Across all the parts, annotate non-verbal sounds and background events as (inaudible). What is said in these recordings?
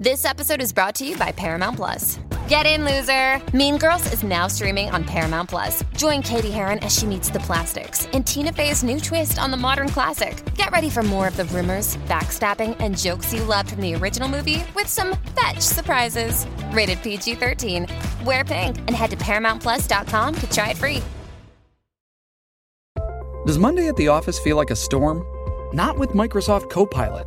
This episode is brought to you by Paramount Plus. Get in, loser! Mean Girls is now streaming on Paramount Plus. Join Katie Heron as she meets the plastics in Tina Fey's new twist on the modern classic. Get ready for more of the rumors, backstabbing, and jokes you loved from the original movie with some fetch surprises. Rated PG 13. Wear pink and head to ParamountPlus.com to try it free. Does Monday at the office feel like a storm? Not with Microsoft Copilot.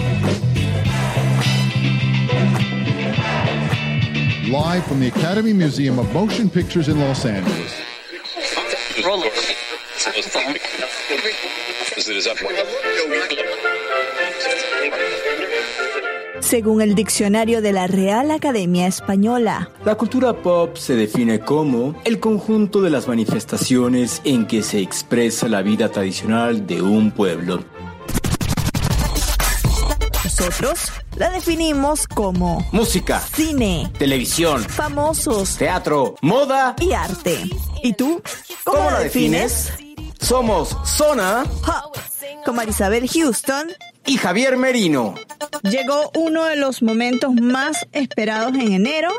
Live from the Academy Museum of Motion Pictures in Los Angeles. Según el diccionario de la Real Academia Española, La cultura pop se define como el conjunto de las manifestaciones en que se expresa la vida tradicional de un pueblo. Nosotros la definimos como Música, cine, televisión, famosos teatro, moda. y arte. ¿Y tú? ¿Cómo, ¿Cómo la la defines? Somos Zona Hop. Con Marisabel Houston y Javier Merino. llegó uno de los momentos más esperados en enero,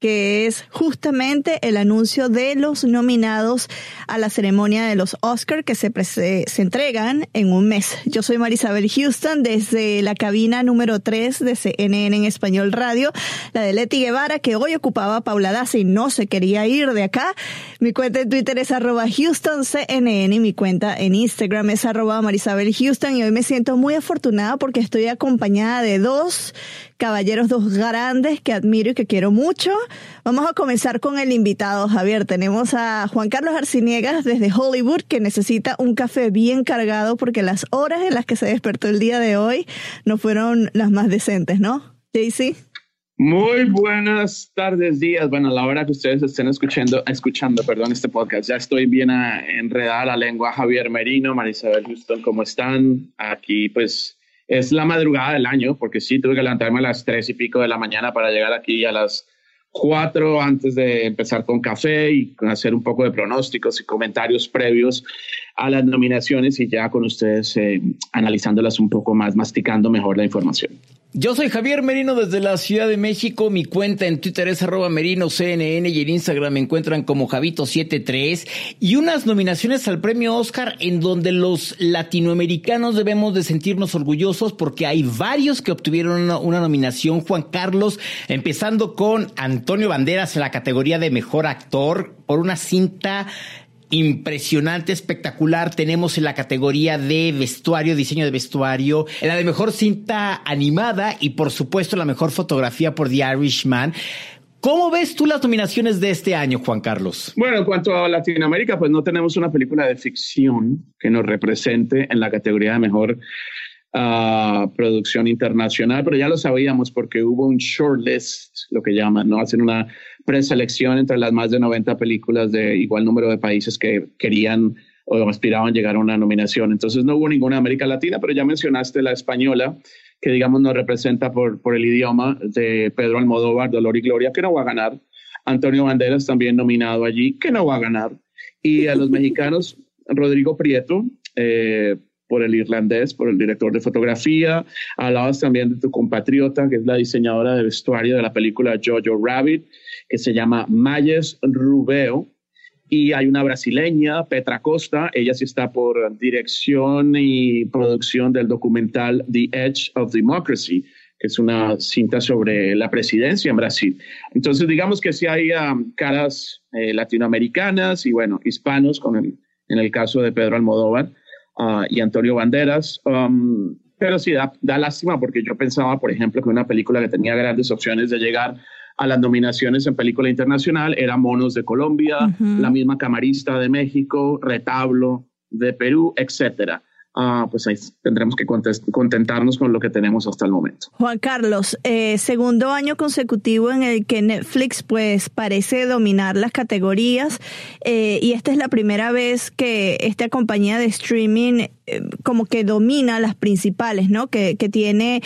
que es justamente el anuncio de los nominados a la ceremonia de los Oscar que se, se entregan en un mes. Yo soy Marisabel Houston desde la cabina número 3 de CNN en Español Radio, la de Leti Guevara, que hoy ocupaba Paula Daza y no se quería ir de acá. Mi cuenta en Twitter es arroba HoustonCNN y mi cuenta en Instagram es arroba Marisabel Houston y hoy me siento muy afortunada porque estoy acompañada de dos caballeros, dos grandes que admiro y que quiero mucho. Vamos a comenzar con el invitado, Javier. Tenemos a Juan Carlos Arciniegas desde Hollywood que necesita un café bien cargado porque las horas en las que se despertó el día de hoy no fueron las más decentes, ¿no? JC. Muy buenas tardes, días. Bueno, a la hora que ustedes estén escuchando, escuchando, perdón, este podcast, ya estoy bien enredada la lengua. Javier Merino, Marisabel Houston, ¿cómo están? Aquí, pues, es la madrugada del año, porque sí, tuve que levantarme a las tres y pico de la mañana para llegar aquí a las cuatro antes de empezar con café y hacer un poco de pronósticos y comentarios previos a las nominaciones y ya con ustedes eh, analizándolas un poco más, masticando mejor la información. Yo soy Javier Merino desde la Ciudad de México. Mi cuenta en Twitter es arroba merinoCNN y en Instagram me encuentran como Javito73. Y unas nominaciones al premio Oscar en donde los latinoamericanos debemos de sentirnos orgullosos porque hay varios que obtuvieron una, una nominación. Juan Carlos, empezando con Antonio Banderas en la categoría de Mejor Actor por una cinta impresionante, espectacular. Tenemos en la categoría de vestuario, diseño de vestuario, en la de mejor cinta animada y por supuesto la mejor fotografía por The Irishman. ¿Cómo ves tú las nominaciones de este año, Juan Carlos? Bueno, en cuanto a Latinoamérica, pues no tenemos una película de ficción que nos represente en la categoría de mejor ah, producción internacional, pero ya lo sabíamos porque hubo un shortlist, lo que llaman, ¿no? Hacen una preselección entre las más de 90 películas de igual número de países que querían o aspiraban llegar a una nominación. Entonces no hubo ninguna América Latina, pero ya mencionaste la española, que digamos nos representa por, por el idioma de Pedro Almodóvar, Dolor y Gloria, que no va a ganar. Antonio Banderas también nominado allí, que no va a ganar. Y a los (laughs) mexicanos, Rodrigo Prieto, eh, por el irlandés, por el director de fotografía. Hablabas también de tu compatriota, que es la diseñadora de vestuario de la película Jojo Rabbit, que se llama Mayes Rubeo. Y hay una brasileña, Petra Costa, ella sí está por dirección y producción del documental The Edge of Democracy, que es una cinta sobre la presidencia en Brasil. Entonces, digamos que sí hay um, caras eh, latinoamericanas y, bueno, hispanos, con en el caso de Pedro Almodóvar uh, y Antonio Banderas. Um, pero sí, da, da lástima porque yo pensaba, por ejemplo, que una película que tenía grandes opciones de llegar a las nominaciones en película internacional era Monos de Colombia, la misma Camarista de México, Retablo de Perú, etcétera. Ah, pues ahí tendremos que contentarnos con lo que tenemos hasta el momento. Juan Carlos, eh, segundo año consecutivo en el que Netflix pues parece dominar las categorías eh, y esta es la primera vez que esta compañía de streaming eh, como que domina las principales, ¿no? Que, que tiene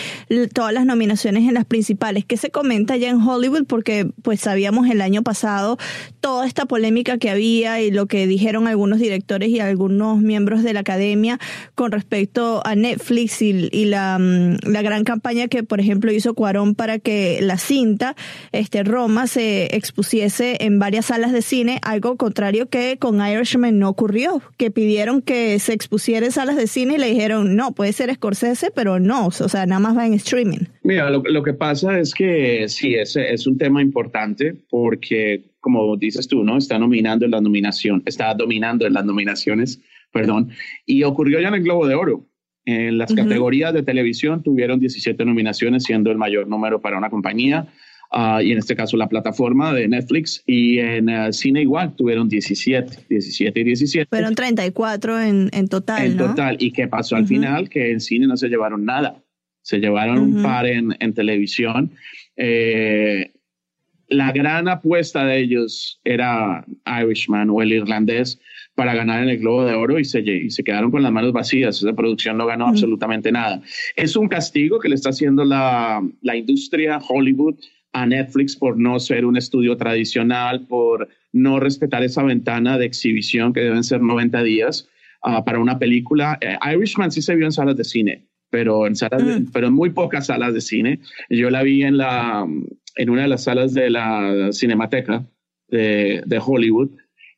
todas las nominaciones en las principales. ¿Qué se comenta ya en Hollywood? Porque pues sabíamos el año pasado toda esta polémica que había y lo que dijeron algunos directores y algunos miembros de la academia con respecto a Netflix y, mm, la, gran campaña que, por ejemplo, hizo Cuarón para que la cinta, este Roma, se expusiese en varias salas de cine, algo contrario que con Irishman no ocurrió, que pidieron que se expusiera en salas de cine y le dijeron, no, puede ser Scorsese, pero no, o sea, nada más va en streaming. Mira, lo, lo que pasa es que sí, es, es un tema importante porque, como dices tú, ¿no? Está nominando en la nominación, está dominando en las nominaciones, perdón, y ocurrió ya en el Globo de Oro. En las categorías de televisión tuvieron 17 nominaciones, siendo el mayor número para una compañía. Ah, y en este caso la plataforma de Netflix, y en uh, cine igual tuvieron 17, 17 y 17. Fueron 34 en, en total. En total, ¿y qué pasó al final? Que en cine no se llevaron nada, se llevaron un par en, en televisión. Eh, la gran apuesta de ellos era Irishman o el irlandés para ganar en el Globo de Oro y se, y se quedaron con las manos vacías. Esa producción no ganó absolutamente nada. Es un castigo que le está haciendo la, la industria Hollywood a Netflix por no ser un estudio tradicional, por no respetar esa ventana de exhibición que deben ser 90 días uh, para una película. Eh, Irishman sí se vio en salas de cine, pero en, salas mm. pero en muy pocas salas de cine. Yo la vi en, la, en una de las salas de la Cinemateca de, de Hollywood.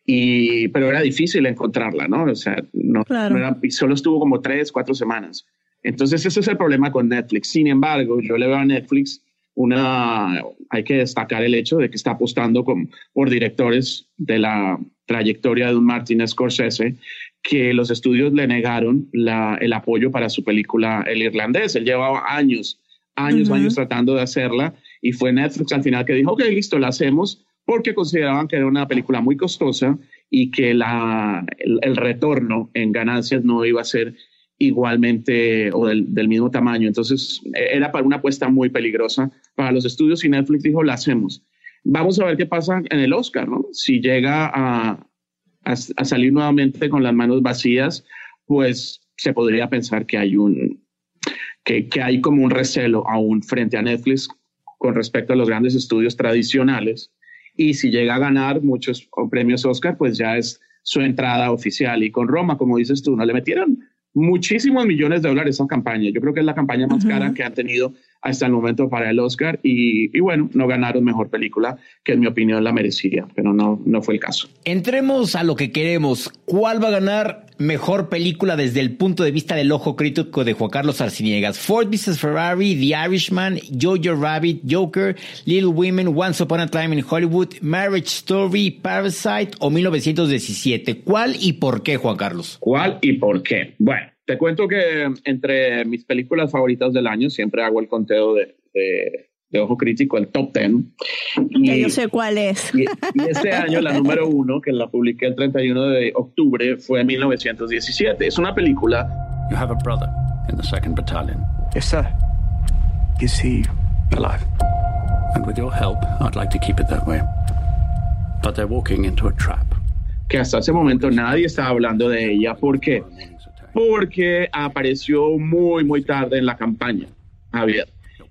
Y, pero era difícil encontrarla, ¿no? O sea, no, no era, solo estuvo como tres, cuatro semanas. Entonces, ese es el problema con Netflix. Sin embargo, yo le veo a Netflix una, hay que destacar el hecho de que está apostando con, por directores de la trayectoria de un Martin Scorsese, que los estudios le negaron la, el apoyo para su película El Irlandés. Él llevaba años, años, años tratando de hacerla y fue Netflix al final que dijo, ok, listo, la hacemos porque consideraban que era una película muy costosa y que la, el retorno en ganancias no iba a ser igualmente o del, mismo tamaño. Entonces e, era para una apuesta muy peligrosa para los estudios y Netflix dijo, la hacemos. Vamos a ver qué pasa en el Oscar, ¿no? Si llega a, a, salir nuevamente con las manos vacías, pues se podría pensar que hay un, que, que hay como un recelo aún frente a Netflix con respecto a los grandes estudios tradicionales. Y si llega a ganar muchos premios Oscar, pues ya es su entrada oficial. Y con Roma, como dices tú, no le metieron muchísimos millones de dólares esa campaña. Yo creo que es la campaña más cara que han tenido hasta el momento para el Oscar y, bueno, no ganaron mejor película, que en mi opinión la merecía, pero no, no fue el caso. Entremos a lo que queremos. ¿Cuál va a ganar mejor película desde el punto de vista del ojo crítico de Juan Carlos Arciniegas? Ford vs. Ferrari, The Irishman, Jojo Rabbit, Joker, Little Women, Once Upon a Time in Hollywood, Marriage Story, Parasite o 1917. ¿Cuál y por qué, Juan Carlos? ¿Cuál y por qué? Bueno. Te cuento que entre mis películas favoritas del año siempre hago el conteo de, de, Ojo Crítico, el top 10. Y, yo sé cuál es. Y, este año la número uno, que la publiqué el 31 de octubre, fue 1917. Es una película... You have a brother in the second battalion. Yes, sir. Is he alive? And with your help, I'd like to keep it that way. But they're walking into a trap. Que hasta ese momento nadie estaba hablando de ella. ¿Por qué? porque apareció muy, muy tarde en la campaña, Javier.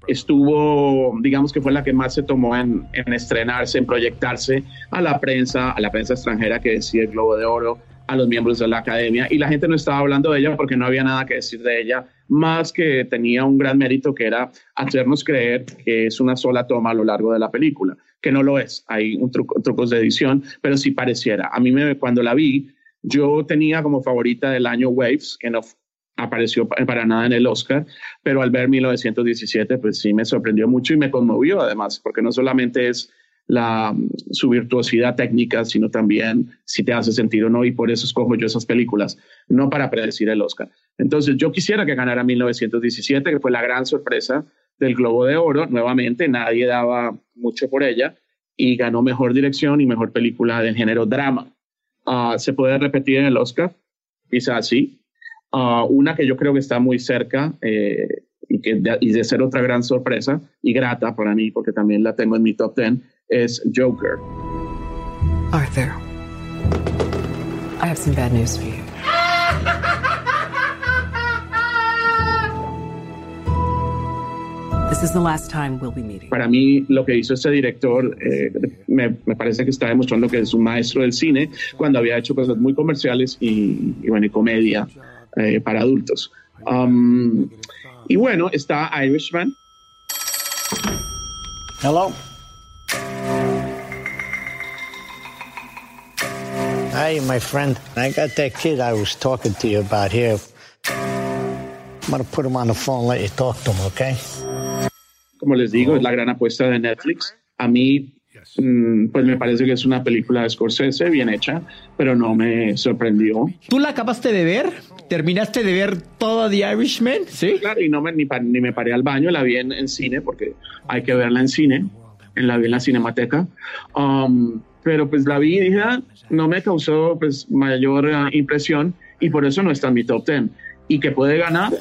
Estuvo, digamos que fue la que más se tomó en, estrenarse, en proyectarse a la prensa, a la prensa extranjera que decía el Globo de Oro, a los miembros de la academia, y la gente no estaba hablando de ella porque no había nada que decir de ella, más que tenía un gran mérito que era hacernos creer que es una sola toma a lo largo de la película, que no lo es, hay un truco, trucos de edición, pero sí pareciera. A mí me, cuando la vi, yo tenía como favorita del año Waves, que no apareció para nada en el Oscar, pero al ver 1917, pues sí me sorprendió mucho y me conmovió además, porque no solamente es la, su virtuosidad técnica, sino también si te hace sentir o no, y por eso escojo yo esas películas, no para predecir el Oscar. Entonces, yo quisiera que ganara 1917, que fue la gran sorpresa del Globo de Oro, nuevamente nadie daba mucho por ella, y ganó mejor dirección y mejor película de género drama. Ah, se puede repetir en el Oscar, quizás sí. Uh, una que yo creo que está muy cerca eh, y, que de, y de ser otra gran sorpresa y grata para mí, porque también la tengo en mi top 10, es Joker. Arthur, I have some bad news for you. This is the last time we'll be meeting. Para mí, lo que hizo este director eh, me, me, parece que está demostrando que es un maestro del cine cuando había hecho cosas muy comerciales y, y bueno, y comedia eh, para adultos. Um, y bueno, está Irishman. Hello. Hey, my friend. I got that kid I was talking to you about here. I'm going to put him on the phone and let you talk to him, okay? Como les digo, es la gran apuesta de Netflix. A mí, mm, pues me parece que es una película de Scorsese bien hecha, pero no me sorprendió. ¿Tú la acabaste de ver? ¿Terminaste de ver toda The Irishman? Sí. Claro, y no me, ni, ni me paré al baño, la vi en, en, cine, porque hay que verla en cine, en la vi en la cinemateca. Um, pero pues la vi y dije, ah, no me causó pues mayor uh, impresión y por eso no está en mi top 10. Y que puede ganar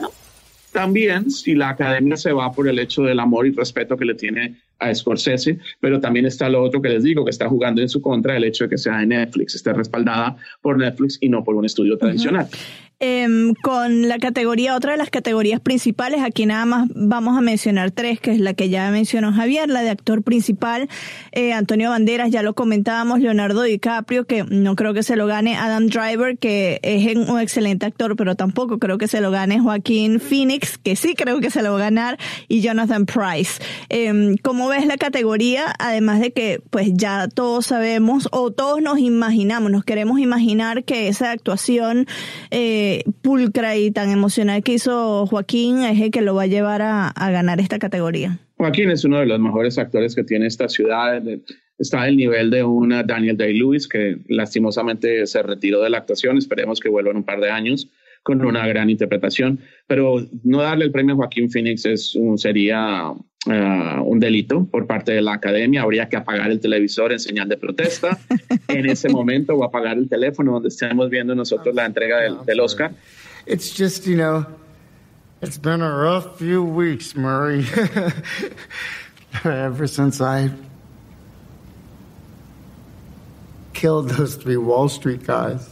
también si la academia se va por el hecho del amor y respeto que le tiene a Scorsese, pero también está lo otro que les digo, que está jugando en su contra el hecho de que sea de Netflix, esté respaldada por Netflix y no por un estudio tradicional. Uh -huh. Eh, con la categoría, otra de las categorías principales, aquí nada más vamos a mencionar tres, que es la que ya mencionó Javier, la de actor principal, eh, Antonio Banderas, ya lo comentábamos, Leonardo DiCaprio, que no creo que se lo gane, Adam Driver, que es un excelente actor, pero tampoco creo que se lo gane Joaquín Phoenix, que sí creo que se lo va a ganar, y Jonathan Price. Eh, ¿Cómo ves la categoría? Además de que, pues ya todos sabemos, o todos nos imaginamos, nos queremos imaginar que esa actuación, eh, pulcra y tan emocional que hizo Joaquín es el que lo va a llevar a, a, ganar esta categoría. Joaquín es uno de los mejores actores que tiene esta ciudad. Está al nivel de una Daniel Day-Lewis, que lastimosamente se retiró de la actuación. Esperemos que vuelva en un par de años con una gran interpretación. Pero no darle el premio a Joaquín Phoenix es un, sería uh, un delito por parte de la academia. Habría que apagar el televisor en señal de protesta (laughs) en ese momento o apagar el teléfono donde estemos viendo nosotros la entrega del, del Oscar. It's just, you know, it's been a rough few weeks, Murray. (laughs) Ever since I killed those three Wall Street guys.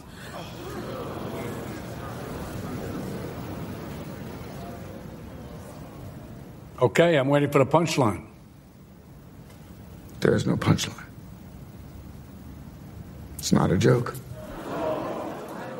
Okay, I'm waiting for the punchline. There is no punchline. It's not a joke.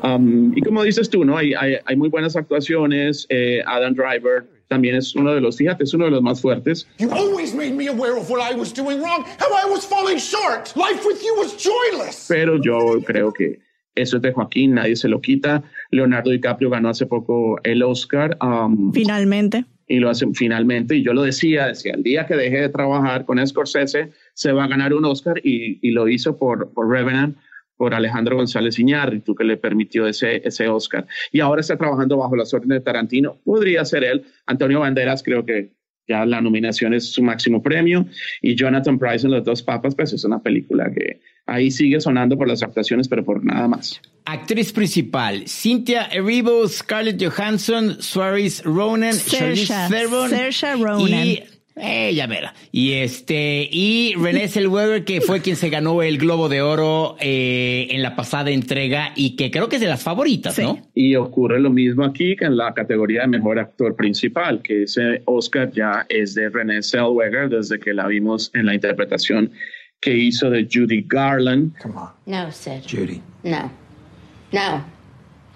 Um, y como dices tú, ¿no? Hay, hay, hay muy buenas actuaciones. Eh, Adam Driver también es uno de los, fíjate, es uno de los más fuertes. You always made me aware of what I was doing wrong, how I was falling short. Life with you was joyless. Pero yo creo que eso es de Joaquín, nadie se lo quita. Leonardo DiCaprio ganó hace poco el Oscar. Um, finalmente. Y lo hacen finalmente. Y yo lo decía, decía, el día que deje de trabajar con Scorsese, se va a ganar un Oscar y, y lo hizo por, por Revenant por Alejandro González Iñárritu, que le permitió ese, ese Oscar. Y ahora está trabajando bajo las órdenes de Tarantino. Podría ser él. Antonio Banderas, creo que ya la nominación es su máximo premio. Y Jonathan Price en Los Dos Papas, pues es una película que ahí sigue sonando por las actuaciones, pero por nada más. Actriz principal, Cynthia Erivo, Scarlett Johansson, Suarez Ronan, Theron Saoirse Ronan. y ella mera. Y este, y Renée Zellweger, que fue quien se ganó el Globo de Oro eh, en la pasada entrega y que creo que es de las favoritas, Sí. ¿no? Y ocurre lo mismo aquí que en la categoría de mejor actor principal, que ese Oscar ya es de René Zellweger desde que la vimos en la interpretación que hizo de Judy Garland. Come on, No, Sid. Judy. No. No.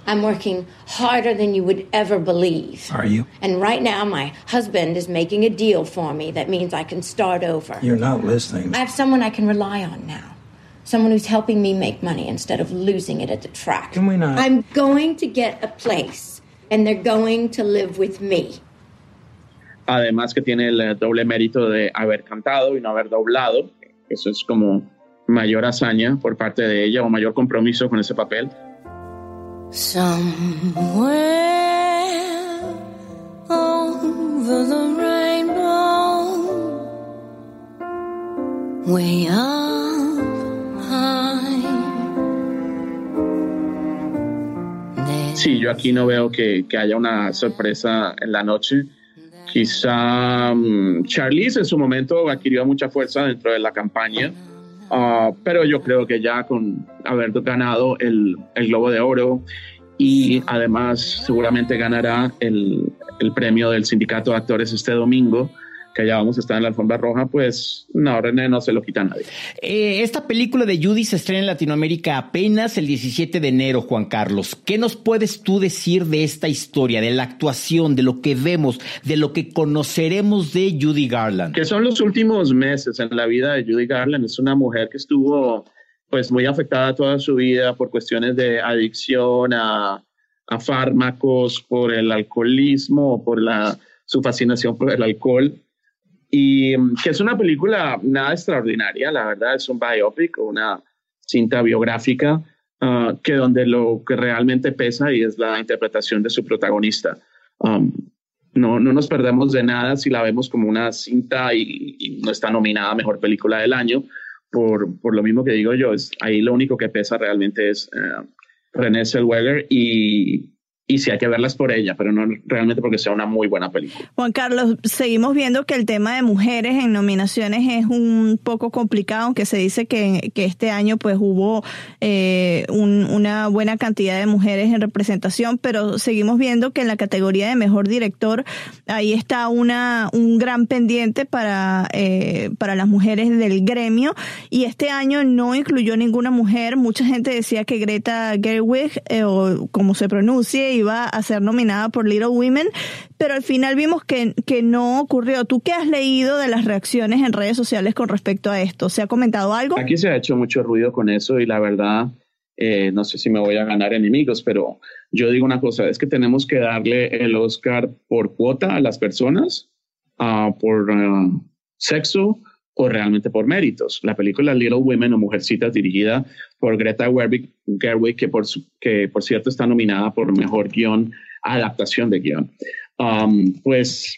I'm working harder than you would ever believe. Are you? And right now, my husband is making a deal for me that means I can start over. You're not listening. I have someone I can rely on now. Someone who's helping me make money instead of losing it at the track. Can we not? I'm going to get a place, and they're going to live with me. Además que tiene el eh, doble mérito de haber cantado y no haber doblado. Eso es como mayor hazaña por parte de ella o mayor compromiso con ese papel. Somewhere over the rainbow, way up high, sí, yo aquí no veo que, que haya una sorpresa en la noche. Quizá um, Charlize en su momento adquirió mucha fuerza dentro de la campaña, uh, pero yo creo que ya con haber ganado el, el Globo de Oro y además seguramente ganará el, el premio del Sindicato de Actores este domingo, que ya vamos a estar en la alfombra roja, pues no, René no se lo quita a nadie. Eh, esta película de Judy se estrena en Latinoamérica apenas el 17 de enero, Juan Carlos. ¿Qué nos puedes tú decir de esta historia, de la actuación, de lo que vemos, de lo que conoceremos de Judy Garland? Que son los últimos meses en la vida de Judy Garland. Es una mujer que estuvo pues muy afectada toda su vida por cuestiones de adicción a, a fármacos, por el alcoholismo, por la, su fascinación por el alcohol y mm, que es una película nada extraordinaria, la verdad, es un biopic, una cinta biográfica, uh, que donde lo que realmente pesa y es la interpretación de su protagonista. Um, no, no nos perdemos de nada si la vemos como una cinta y, y no está nominada a Mejor Película del Año, por, por, lo mismo que digo yo, es, ahí lo único que pesa realmente es uh, René Zellweger y, y sí hay que verlas por ella, pero no realmente porque sea una muy buena película. Juan Carlos, seguimos viendo que el tema de mujeres en nominaciones es un poco complicado, aunque se dice que, que este año pues hubo eh, un, una buena cantidad de mujeres en representación, pero seguimos viendo que en la categoría de mejor director ahí está una un gran pendiente para, eh, para las mujeres del gremio y este año no incluyó ninguna mujer. Mucha gente decía que Greta Gerwig, eh, o como se pronuncie, iba a ser nominada por Little Women, pero al final vimos que, que no ocurrió. ¿Tú qué has leído de las reacciones en redes sociales con respecto a esto? ¿Se ha comentado algo? Aquí se ha hecho mucho ruido con eso y la verdad, eh, no sé si me voy a ganar enemigos, pero yo digo una cosa, es que tenemos que darle el Oscar por cuota a las personas, uh, por uh, sexo, o realmente por méritos. La película Little Women o Mujercitas, dirigida por Greta Gerwig, que, por, que por cierto está nominada por mejor guion, adaptación de guion, um, pues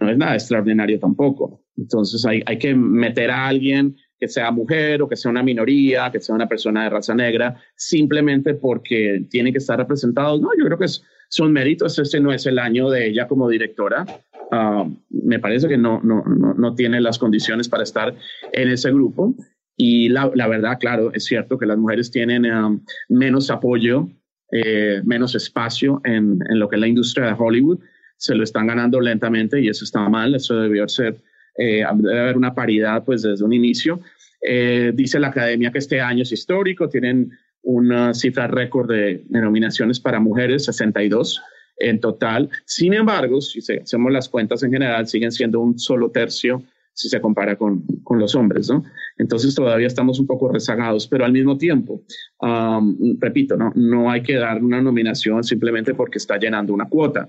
no es nada extraordinario tampoco. Entonces hay, hay que meter a alguien que sea mujer o que sea una minoría, que sea una persona de raza negra, simplemente porque tiene que estar representado. No, yo creo que es, son méritos. Este no es el año de ella como directora. Uh, me parece que no, no, no, no, tiene las condiciones para estar en ese grupo. Y la, verdad, claro, es cierto que las mujeres tienen um, menos apoyo, eh, menos espacio en, en, lo que es la industria de Hollywood. Se lo están ganando lentamente y eso está mal. Eso debió ser, eh, debe haber una paridad pues desde un inicio. Eh, dice la academia que este año es histórico, tienen una cifra récord de, de nominaciones para mujeres, 62 en total. Sin embargo, si hacemos las cuentas en general, siguen siendo un solo tercio si se compara con, con los hombres, ¿no? Entonces todavía estamos un poco rezagados, pero al mismo tiempo, um, repito, ¿no? no hay que dar una nominación simplemente porque está llenando una cuota.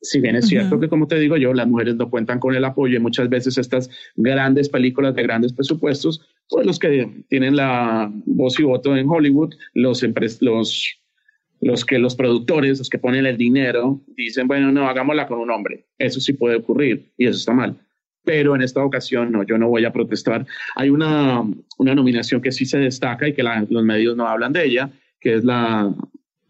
Si bien es cierto uh -huh. que, como te digo yo, las mujeres no cuentan con el apoyo y muchas veces estas grandes películas de grandes presupuestos, pues los que tienen la voz y voto en Hollywood, los, los los que los productores, los que ponen el dinero, dicen, bueno, no, hagámosla con un hombre. Eso sí puede ocurrir y eso está mal. Pero en esta ocasión no, yo no voy a protestar. Hay una, una nominación que sí se destaca y que la, los medios no hablan de ella, que es la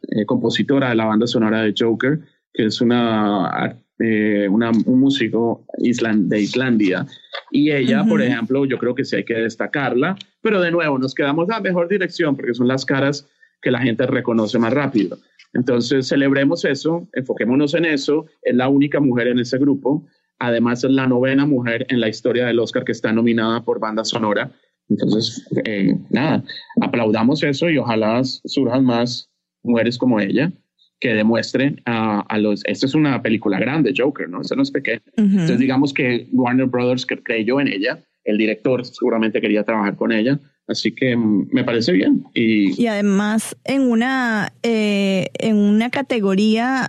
eh, compositora de la banda sonora de Joker, que es una, eh, una un músico island, de Islandia. Y ella, uh -huh. por ejemplo, yo creo que sí hay que destacarla, pero de nuevo nos quedamos a mejor dirección porque son las caras que la gente reconoce más rápido. Entonces, celebremos eso, enfoquémonos en eso. Es la única mujer en ese grupo. Además, es la novena mujer en la historia del Oscar que está nominada por banda sonora. Entonces, eh, nada, aplaudamos eso y ojalá surjan más mujeres como ella que demuestren uh, a los... Esta es una película grande, Joker, ¿no? Esta no es pequeña. Uh -huh. Entonces, digamos que Warner Brothers creyó en ella. El director seguramente quería trabajar con ella. Así que me parece bien. Y, y además en una, eh, en una categoría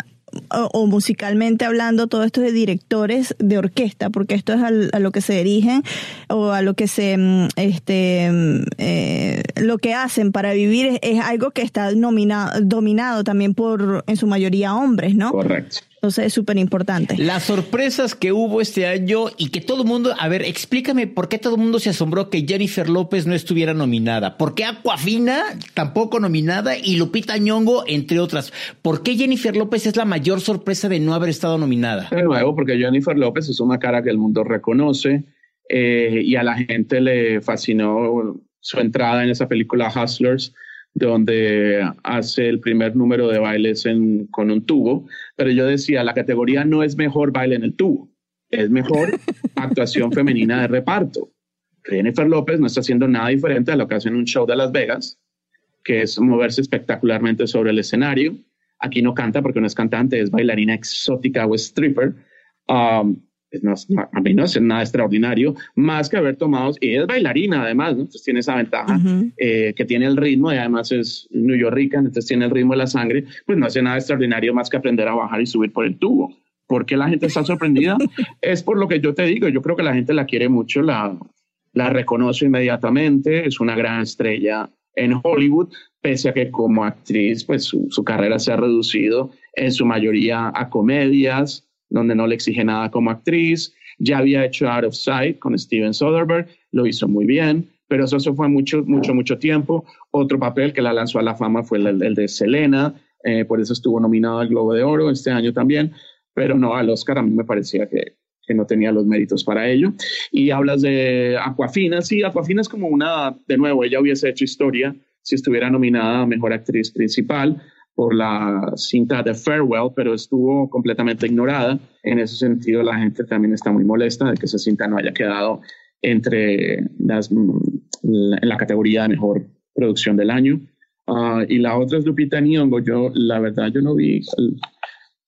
o, o, musicalmente hablando, todo esto de directores de orquesta, porque esto es al, a lo que se dirigen o a lo que se, este, eh, lo que hacen para vivir es, es algo que está nominado, dominado también por, en su mayoría, hombres, ¿no? Correcto. Entonces es súper importante. Las sorpresas que hubo este año y que todo el mundo, a ver, explícame por qué todo el mundo se asombró que Jennifer López no estuviera nominada. ¿Por qué Aquafina tampoco nominada y Lupita Nyong'o, entre otras? ¿Por qué Jennifer López es la mayor sorpresa de no haber estado nominada? De nuevo, porque Jennifer López es una cara que el mundo reconoce eh, y a la gente le fascinó su entrada en esa película Hustlers donde hace el primer número de bailes con un tubo, pero yo decía, la categoría no es mejor baile en el tubo, es mejor (laughs) actuación femenina de reparto. Jennifer López no está haciendo nada diferente a lo que hace en un show de Las Vegas, que es moverse espectacularmente sobre el escenario. Aquí no canta porque no es cantante, es bailarina exótica o stripper. Um, no, a mí no es nada extraordinario, más que haber tomado, y es bailarina además, ¿no? entonces tiene esa ventaja, eh, que tiene el ritmo y además es New York, entonces tiene el ritmo de la sangre, pues no hace nada extraordinario más que aprender a bajar y subir por el tubo. ¿Por qué la gente está sorprendida? (laughs) es por lo que yo te digo, yo creo que la gente la quiere mucho, la, la reconoce inmediatamente, es una gran estrella en Hollywood, pese a que como actriz, pues su, su carrera se ha reducido en su mayoría a comedias, donde no le exige nada como actriz. Ya había hecho Out of Sight con Steven Soderbergh, lo hizo muy bien, pero eso, fue mucho, mucho, mucho tiempo. Otro papel que la lanzó a la fama fue el, de Selena, eh, por eso estuvo nominado al Globo de Oro este año también, pero no, al Oscar a mí me parecía que, que no tenía los méritos para ello. Y hablas de Aquafina, sí, Aquafina es como una, de nuevo, ella hubiese hecho historia si estuviera nominada a Mejor Actriz Principal por la cinta de Farewell, pero estuvo completamente ignorada. En ese sentido, la gente también está muy molesta de que esa cinta no haya quedado entre las, en la categoría de mejor producción del año. Ah, y la otra es Lupita Nyong'o. Yo, la verdad, yo no vi,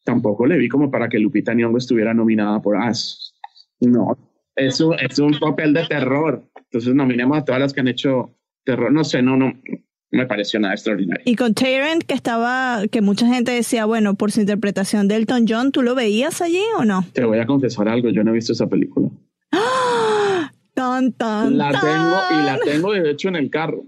tampoco le vi como para que Lupita Nyong'o estuviera nominada por As. No, eso es un papel de terror. Entonces nominemos a todas las que han hecho terror. No sé, no, no, me pareció nada extraordinario. Y con Tyrant, que estaba, que mucha gente decía, bueno, por su interpretación de Elton John, ¿tú lo veías allí o no? Te voy a confesar algo, yo no he visto esa película. ¡Ah! Tan, tan, la tengo y la tengo de hecho en el carro.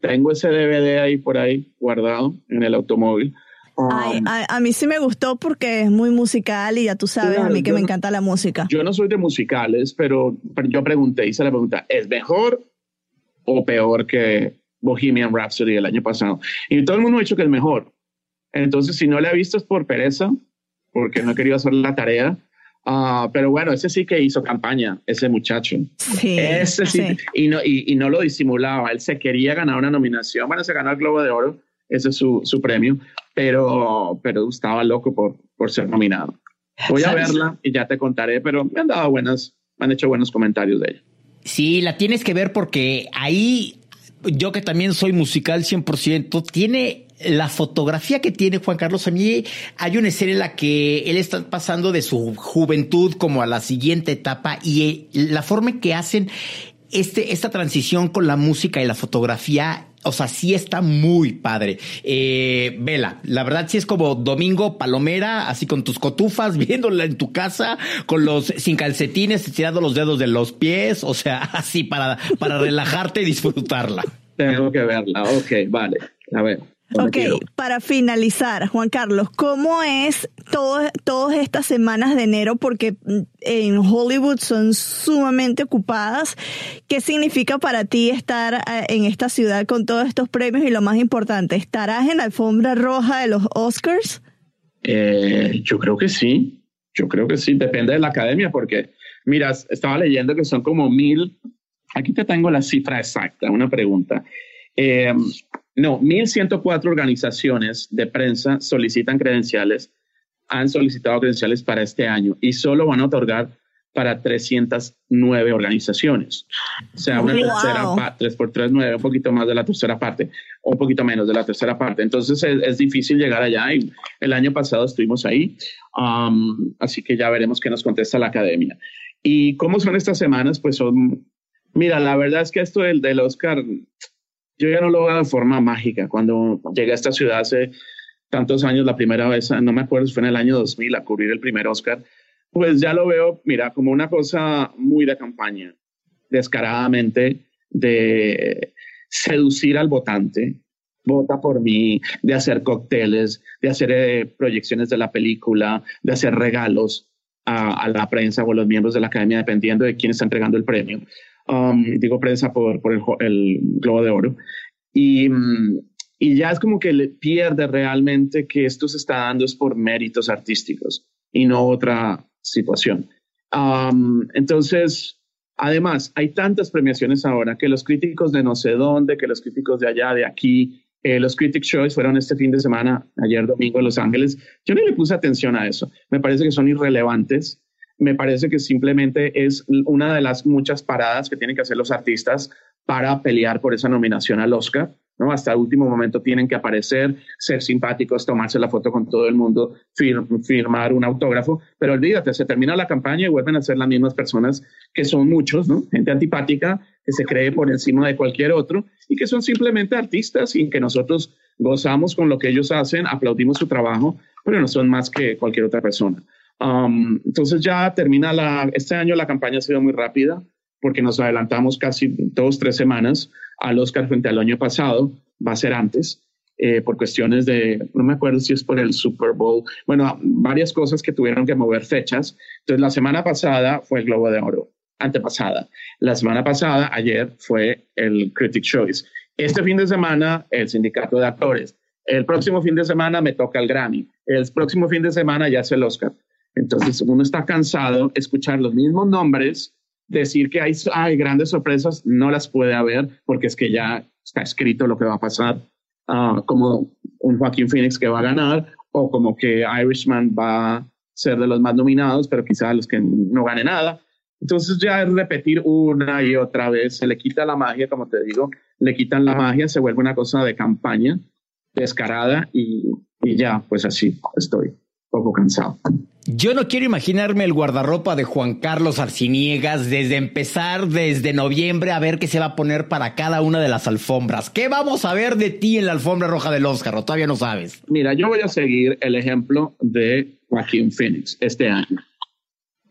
Tengo ese DVD ahí por ahí guardado en el automóvil. Um, a, mí sí me gustó porque es muy musical y ya tú sabes, a mí que me encanta la música. Yo no soy de musicales, pero, pero yo pregunté, hice la pregunta, ¿es mejor o peor que Bohemian Rhapsody el año pasado. Y todo el mundo ha dicho que es mejor. Entonces, si no le ha visto es por pereza, porque no he querido hacer la tarea. Ah, pero bueno, ese sí que hizo campaña, ese muchacho. Sí, ese sí. Y, no, y, no lo disimulaba. Él se quería ganar una nominación. Bueno, se ganó el Globo de Oro, ese es su, su premio, pero, pero estaba loco por, por ser nominado. Voy a verla y ya te contaré, pero me han dado buenas, me han hecho buenos comentarios de ella. Sí, la tienes que ver porque ahí yo que también soy musical 100%, tiene la fotografía que tiene Juan Carlos. A mí hay una escena en la que él está pasando de su juventud como a la siguiente etapa y la forma en que hacen este, esta transición con la música y la fotografía o sea, sí está muy padre. Eh, vela, la verdad sí es como domingo palomera, así con tus cotufas, (laughs) viéndola en tu casa, con los sin calcetines, estirando los dedos de los pies, o sea, (laughs) así para, para relajarte y disfrutarla. Tengo que verla, ok, vale, a ver. Ok, para finalizar, Juan Carlos, ¿cómo es todo, todas estas semanas de enero? Porque en Hollywood son sumamente ocupadas. ¿Qué significa para ti estar eh, en esta ciudad con todos estos premios? Y lo más importante, ¿estarás en la alfombra roja de los Oscars? Eh, yo creo que sí, yo creo que sí, depende de la academia, porque, mira, estaba leyendo que son como mil, aquí te tengo la cifra exacta, una pregunta. Eh, no, 1.104 organizaciones de prensa solicitan credenciales, han solicitado credenciales para este año y solo van a otorgar para 309 organizaciones. O sea, una tercera parte, 3 por 3, 9, un poquito más de la tercera parte, o un poquito menos de la tercera parte. Entonces es, difícil llegar allá y el año pasado estuvimos ahí, um, así que ya veremos qué nos contesta la academia. ¿Y cómo son estas semanas? Pues son, mira, la verdad es que esto del, del Oscar yo ya no lo veo de forma mágica. Cuando llegué a esta ciudad hace tantos años, la primera vez, no me acuerdo si fue en el año 2000 a cubrir el primer Oscar, pues ya lo veo, mira, como una cosa muy de campaña, descaradamente de seducir al votante, vota por mí, de hacer cócteles, de hacer eh, proyecciones de la película, de hacer regalos a, la prensa o a los miembros de la academia, dependiendo de quién está entregando el premio. Um, digo prensa por, por el, Globo de Oro. Y, y ya es como que le pierde realmente que esto se está dando es por méritos artísticos y no otra situación. Um, entonces, además, hay tantas premiaciones ahora que los críticos de no sé dónde, que los críticos de allá, de aquí, eh, los Critic Choice fueron este fin de semana, ayer domingo en Los Ángeles. Yo no le puse atención a eso. Me parece que son irrelevantes. Me parece que simplemente es una de las muchas paradas que tienen que hacer los artistas para pelear por esa nominación al Oscar. ¿no? Hasta el último momento tienen que aparecer, ser simpáticos, tomarse la foto con todo el mundo, firmar un autógrafo, pero olvídate, se termina la campaña y vuelven a ser las mismas personas que son muchos, ¿no? Gente antipática que se cree por encima de cualquier otro y que son simplemente artistas y que nosotros gozamos con lo que ellos hacen, aplaudimos su trabajo, pero no son más que cualquier otra persona. Um, entonces ya termina la, este año la campaña ha sido muy rápida porque nos adelantamos casi dos, tres semanas al Oscar frente al año pasado, va a ser antes, eh, por cuestiones de, no me acuerdo si es por el Super Bowl, bueno, varias cosas que tuvieron que mover fechas. Entonces, la semana pasada fue el Globo de Oro, antepasada. La semana pasada, ayer, fue el Critic Choice. Este fin de semana, el Sindicato de Actores. El próximo fin de semana me toca el Grammy. El próximo fin de semana ya es el Oscar. Entonces, uno está cansado escuchar los mismos nombres decir que hay, hay grandes sorpresas no las puede haber porque es que ya está escrito lo que va a pasar, ah, como un Joaquín Phoenix que va a ganar o como que Irishman va a ser de los más nominados, pero quizá los que no gane nada. Entonces ya es repetir una y otra vez, se le quita la magia, como te digo, le quitan la magia, se vuelve una cosa de campaña descarada y, y ya, pues así estoy, poco cansado. Yo no quiero imaginarme el guardarropa de Juan Carlos Arciniegas desde empezar desde noviembre a ver qué se va a poner para cada una de las alfombras. ¿Qué vamos a ver de ti en la alfombra roja del Oscar? ¿O todavía no sabes? Mira, yo voy a seguir el ejemplo de Joaquín Phoenix este año,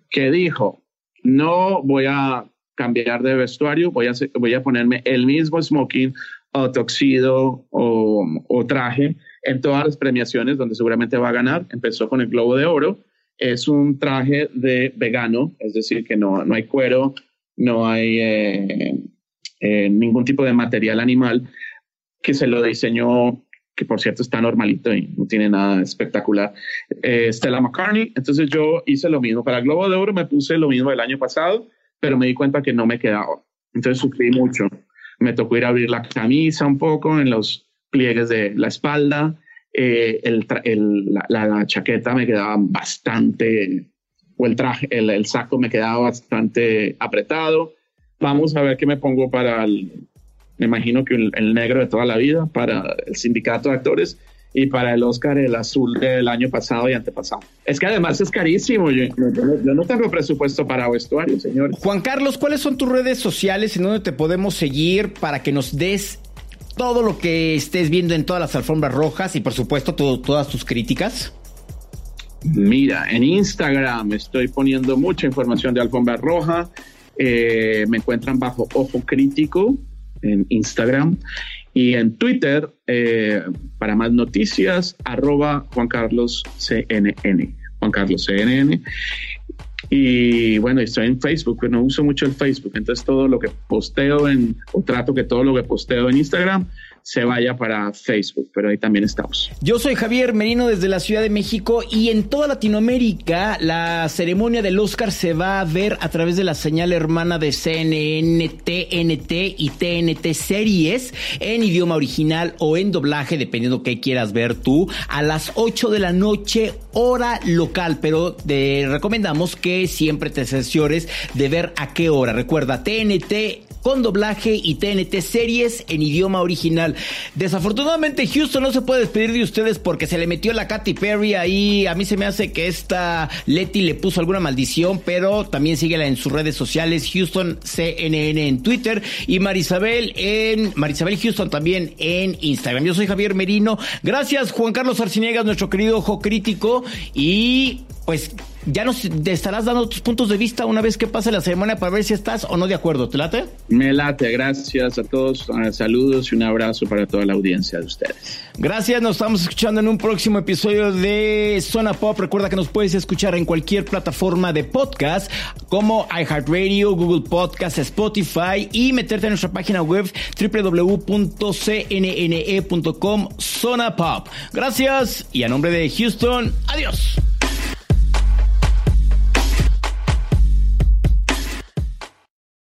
que dijo, no voy a cambiar de vestuario, voy a, voy a ponerme el mismo smoking o toxido o, o traje en todas las premiaciones donde seguramente va a ganar. Empezó con el Globo de Oro es un traje de vegano, es decir, que no, no hay cuero, no hay eh, eh, ningún tipo de material animal, que se lo diseñó, que por cierto está normalito y no tiene nada espectacular, eh, Stella McCartney. Entonces yo hice lo mismo. Para Globo de Oro me puse lo mismo el año pasado, pero me di cuenta que no me quedaba. Entonces sufrí mucho. Me tocó ir a abrir la camisa un poco en los pliegues de la espalda eh, el, el, la, chaqueta me quedaba bastante, o el traje, el, el, saco me quedaba bastante apretado. Vamos a ver qué me pongo para el, me imagino que el, negro de toda la vida, para el sindicato de actores y para el Oscar el azul del año pasado y antepasado. Es que además es carísimo. Yo, yo, no tengo presupuesto para vestuario, señor. Juan Carlos, ¿cuáles son tus redes sociales en donde te podemos seguir para que nos des todo lo que estés viendo en todas las alfombras rojas y por supuesto todas tus críticas? Mira, en Instagram estoy poniendo mucha información de alfombra roja. Eh, me encuentran bajo Ojo Crítico en Instagram y en Twitter eh, para más noticias arroba Juan Carlos CNN. Juan Carlos CNN. Y bueno, estoy en Facebook, pero no uso mucho el Facebook, entonces todo lo que posteo en, o trato que todo lo que posteo en Instagram se vaya para Facebook, pero ahí también estamos. Yo soy Javier Merino desde la Ciudad de México y en toda Latinoamérica la ceremonia del Oscar se va a ver a través de la señal hermana de CNN, TNT y TNT Series en idioma original o en doblaje, dependiendo qué quieras ver tú, a las 8 de la noche hora local, pero te recomendamos que siempre te asesores de ver a qué hora. Recuerda, TNT con doblaje y TNT series en idioma original. Desafortunadamente Houston no se puede despedir de ustedes porque se le metió la Katy Perry ahí. A mí se me hace que esta Letty le puso alguna maldición, pero también síguela en sus redes sociales Houston CNN en Twitter y Marisabel en Marisabel Houston también en Instagram. Yo soy Javier Merino. Gracias Juan Carlos Arciniegas, nuestro querido ojo crítico y pues ya nos estarás dando tus puntos de vista una vez que pase la ceremonia para ver si estás o no de acuerdo. ¿Te late? Me late, gracias a todos, uh, saludos y un abrazo para toda la audiencia de ustedes. Gracias, nos estamos escuchando en un próximo episodio de Zona Pop. Recuerda que nos puedes escuchar en cualquier plataforma de podcast como iHeartRadio, Google Podcast, Spotify y meterte en nuestra página web www.cnne.com Zona Pop. Gracias y a nombre de Houston, adiós.